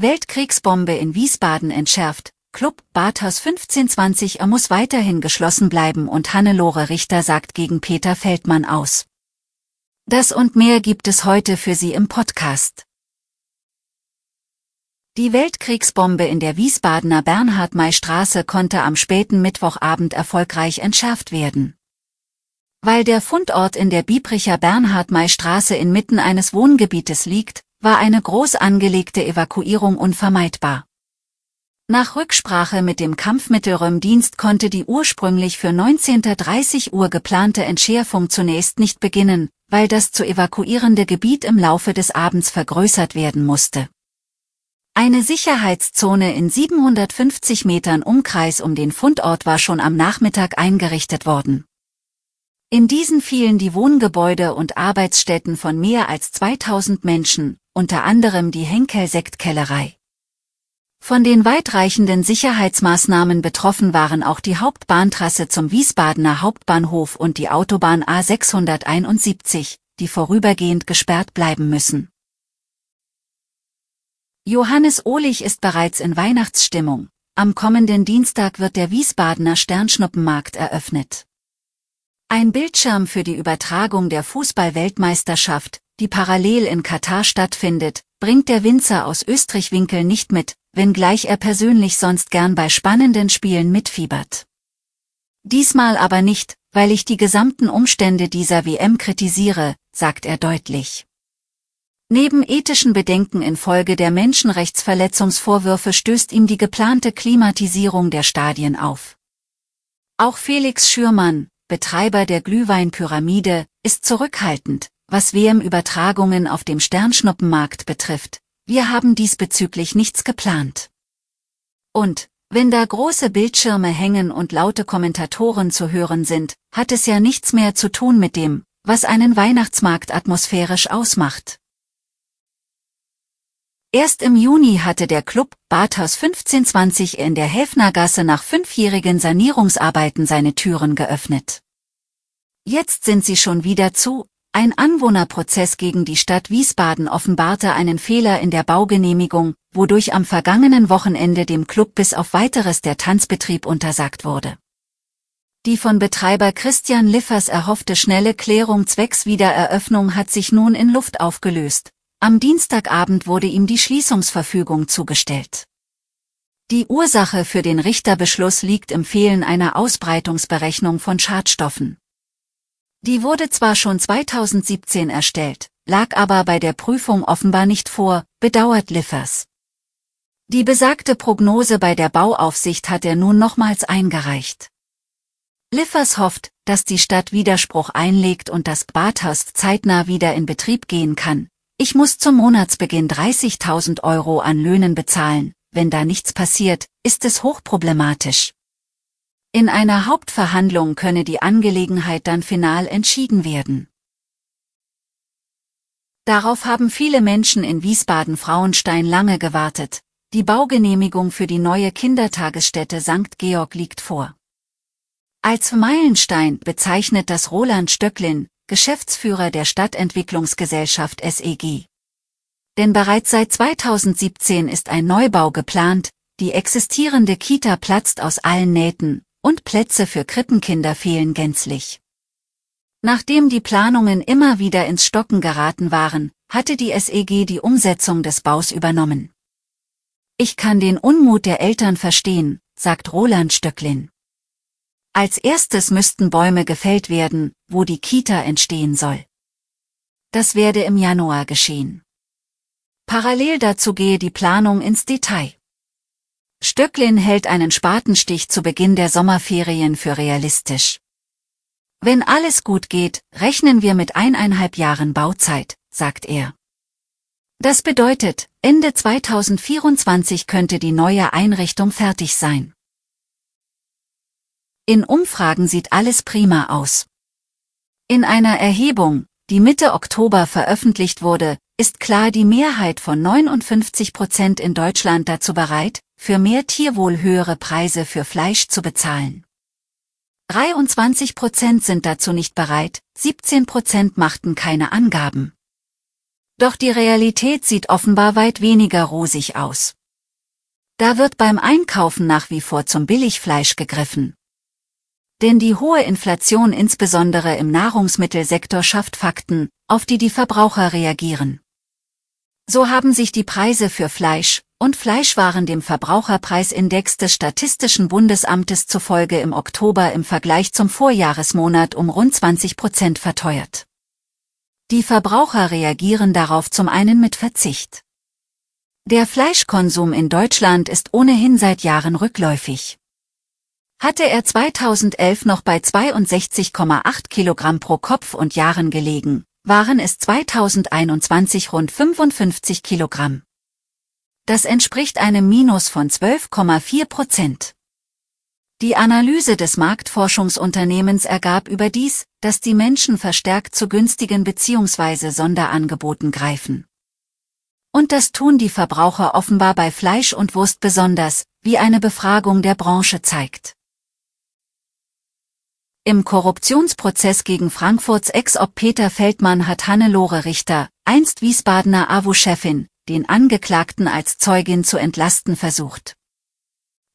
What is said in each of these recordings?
Weltkriegsbombe in Wiesbaden entschärft. Club Bathaus 1520 er muss weiterhin geschlossen bleiben und Hannelore Richter sagt gegen Peter Feldmann aus. Das und mehr gibt es heute für Sie im Podcast. Die Weltkriegsbombe in der Wiesbadener Bernhard-May-Straße konnte am späten Mittwochabend erfolgreich entschärft werden. Weil der Fundort in der Biebricher Bernhard-May-Straße inmitten eines Wohngebietes liegt, war eine groß angelegte Evakuierung unvermeidbar. Nach Rücksprache mit dem Kampfmittelräumdienst konnte die ursprünglich für 19.30 Uhr geplante Entschärfung zunächst nicht beginnen, weil das zu evakuierende Gebiet im Laufe des Abends vergrößert werden musste. Eine Sicherheitszone in 750 Metern Umkreis um den Fundort war schon am Nachmittag eingerichtet worden. In diesen fielen die Wohngebäude und Arbeitsstätten von mehr als 2000 Menschen, unter anderem die Henkel-Sektkellerei. Von den weitreichenden Sicherheitsmaßnahmen betroffen waren auch die Hauptbahntrasse zum Wiesbadener Hauptbahnhof und die Autobahn A671, die vorübergehend gesperrt bleiben müssen. Johannes Ohlich ist bereits in Weihnachtsstimmung. Am kommenden Dienstag wird der Wiesbadener Sternschnuppenmarkt eröffnet. Ein Bildschirm für die Übertragung der Fußball-Weltmeisterschaft, die parallel in Katar stattfindet, bringt der Winzer aus Österreich-Winkel nicht mit, wenngleich er persönlich sonst gern bei spannenden Spielen mitfiebert. Diesmal aber nicht, weil ich die gesamten Umstände dieser WM kritisiere, sagt er deutlich. Neben ethischen Bedenken infolge der Menschenrechtsverletzungsvorwürfe stößt ihm die geplante Klimatisierung der Stadien auf. Auch Felix Schürmann, Betreiber der Glühweinpyramide, ist zurückhaltend, was WM-Übertragungen auf dem Sternschnuppenmarkt betrifft, wir haben diesbezüglich nichts geplant. Und, wenn da große Bildschirme hängen und laute Kommentatoren zu hören sind, hat es ja nichts mehr zu tun mit dem, was einen Weihnachtsmarkt atmosphärisch ausmacht. Erst im Juni hatte der Club Bathaus 1520 in der Häfnergasse nach fünfjährigen Sanierungsarbeiten seine Türen geöffnet. Jetzt sind sie schon wieder zu, ein Anwohnerprozess gegen die Stadt Wiesbaden offenbarte einen Fehler in der Baugenehmigung, wodurch am vergangenen Wochenende dem Club bis auf weiteres der Tanzbetrieb untersagt wurde. Die von Betreiber Christian Liffers erhoffte schnelle Klärung zwecks Wiedereröffnung hat sich nun in Luft aufgelöst. Am Dienstagabend wurde ihm die Schließungsverfügung zugestellt. Die Ursache für den Richterbeschluss liegt im Fehlen einer Ausbreitungsberechnung von Schadstoffen. Die wurde zwar schon 2017 erstellt, lag aber bei der Prüfung offenbar nicht vor, bedauert Liffers. Die besagte Prognose bei der Bauaufsicht hat er nun nochmals eingereicht. Liffers hofft, dass die Stadt Widerspruch einlegt und das Badhaus zeitnah wieder in Betrieb gehen kann. Ich muss zum Monatsbeginn 30.000 Euro an Löhnen bezahlen, wenn da nichts passiert, ist es hochproblematisch. In einer Hauptverhandlung könne die Angelegenheit dann final entschieden werden. Darauf haben viele Menschen in Wiesbaden-Frauenstein lange gewartet. Die Baugenehmigung für die neue Kindertagesstätte St. Georg liegt vor. Als Meilenstein bezeichnet das Roland Stöcklin, Geschäftsführer der Stadtentwicklungsgesellschaft SEG. Denn bereits seit 2017 ist ein Neubau geplant, die existierende Kita platzt aus allen Nähten, und Plätze für Krippenkinder fehlen gänzlich. Nachdem die Planungen immer wieder ins Stocken geraten waren, hatte die SEG die Umsetzung des Baus übernommen. Ich kann den Unmut der Eltern verstehen, sagt Roland Stöcklin. Als erstes müssten Bäume gefällt werden, wo die Kita entstehen soll. Das werde im Januar geschehen. Parallel dazu gehe die Planung ins Detail. Stöcklin hält einen Spatenstich zu Beginn der Sommerferien für realistisch. Wenn alles gut geht, rechnen wir mit eineinhalb Jahren Bauzeit, sagt er. Das bedeutet, Ende 2024 könnte die neue Einrichtung fertig sein. In Umfragen sieht alles prima aus. In einer Erhebung, die Mitte Oktober veröffentlicht wurde, ist klar die Mehrheit von 59 Prozent in Deutschland dazu bereit, für mehr Tierwohl höhere Preise für Fleisch zu bezahlen. 23 Prozent sind dazu nicht bereit, 17 Prozent machten keine Angaben. Doch die Realität sieht offenbar weit weniger rosig aus. Da wird beim Einkaufen nach wie vor zum Billigfleisch gegriffen. Denn die hohe Inflation insbesondere im Nahrungsmittelsektor schafft Fakten, auf die die Verbraucher reagieren. So haben sich die Preise für Fleisch und Fleischwaren dem Verbraucherpreisindex des Statistischen Bundesamtes zufolge im Oktober im Vergleich zum Vorjahresmonat um rund 20 Prozent verteuert. Die Verbraucher reagieren darauf zum einen mit Verzicht. Der Fleischkonsum in Deutschland ist ohnehin seit Jahren rückläufig. Hatte er 2011 noch bei 62,8 Kilogramm pro Kopf und Jahren gelegen, waren es 2021 rund 55 Kilogramm. Das entspricht einem Minus von 12,4 Prozent. Die Analyse des Marktforschungsunternehmens ergab überdies, dass die Menschen verstärkt zu günstigen bzw. Sonderangeboten greifen. Und das tun die Verbraucher offenbar bei Fleisch und Wurst besonders, wie eine Befragung der Branche zeigt. Im Korruptionsprozess gegen Frankfurts Ex-Ob Peter Feldmann hat Hannelore Richter, einst Wiesbadener AWO-Chefin, den Angeklagten als Zeugin zu entlasten versucht.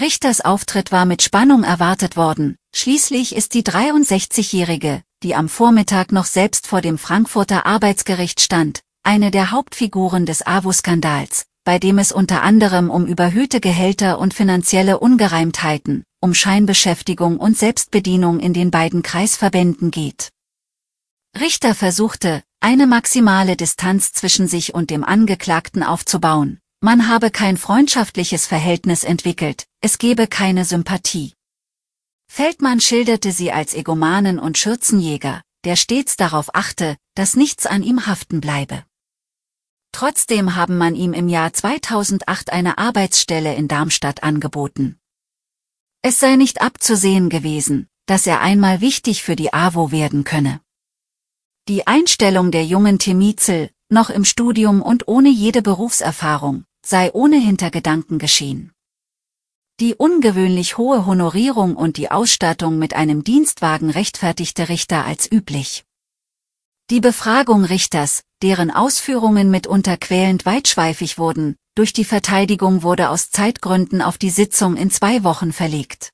Richters Auftritt war mit Spannung erwartet worden, schließlich ist die 63-Jährige, die am Vormittag noch selbst vor dem Frankfurter Arbeitsgericht stand, eine der Hauptfiguren des AWO-Skandals, bei dem es unter anderem um überhöhte Gehälter und finanzielle Ungereimtheiten, um Scheinbeschäftigung und Selbstbedienung in den beiden Kreisverbänden geht. Richter versuchte, eine maximale Distanz zwischen sich und dem Angeklagten aufzubauen, man habe kein freundschaftliches Verhältnis entwickelt, es gebe keine Sympathie. Feldmann schilderte sie als Egomanen und Schürzenjäger, der stets darauf achte, dass nichts an ihm haften bleibe. Trotzdem haben man ihm im Jahr 2008 eine Arbeitsstelle in Darmstadt angeboten. Es sei nicht abzusehen gewesen, dass er einmal wichtig für die AWO werden könne. Die Einstellung der jungen Temizel, noch im Studium und ohne jede Berufserfahrung, sei ohne Hintergedanken geschehen. Die ungewöhnlich hohe Honorierung und die Ausstattung mit einem Dienstwagen rechtfertigte Richter als üblich. Die Befragung Richters, deren Ausführungen mitunter quälend weitschweifig wurden, durch die Verteidigung wurde aus Zeitgründen auf die Sitzung in zwei Wochen verlegt.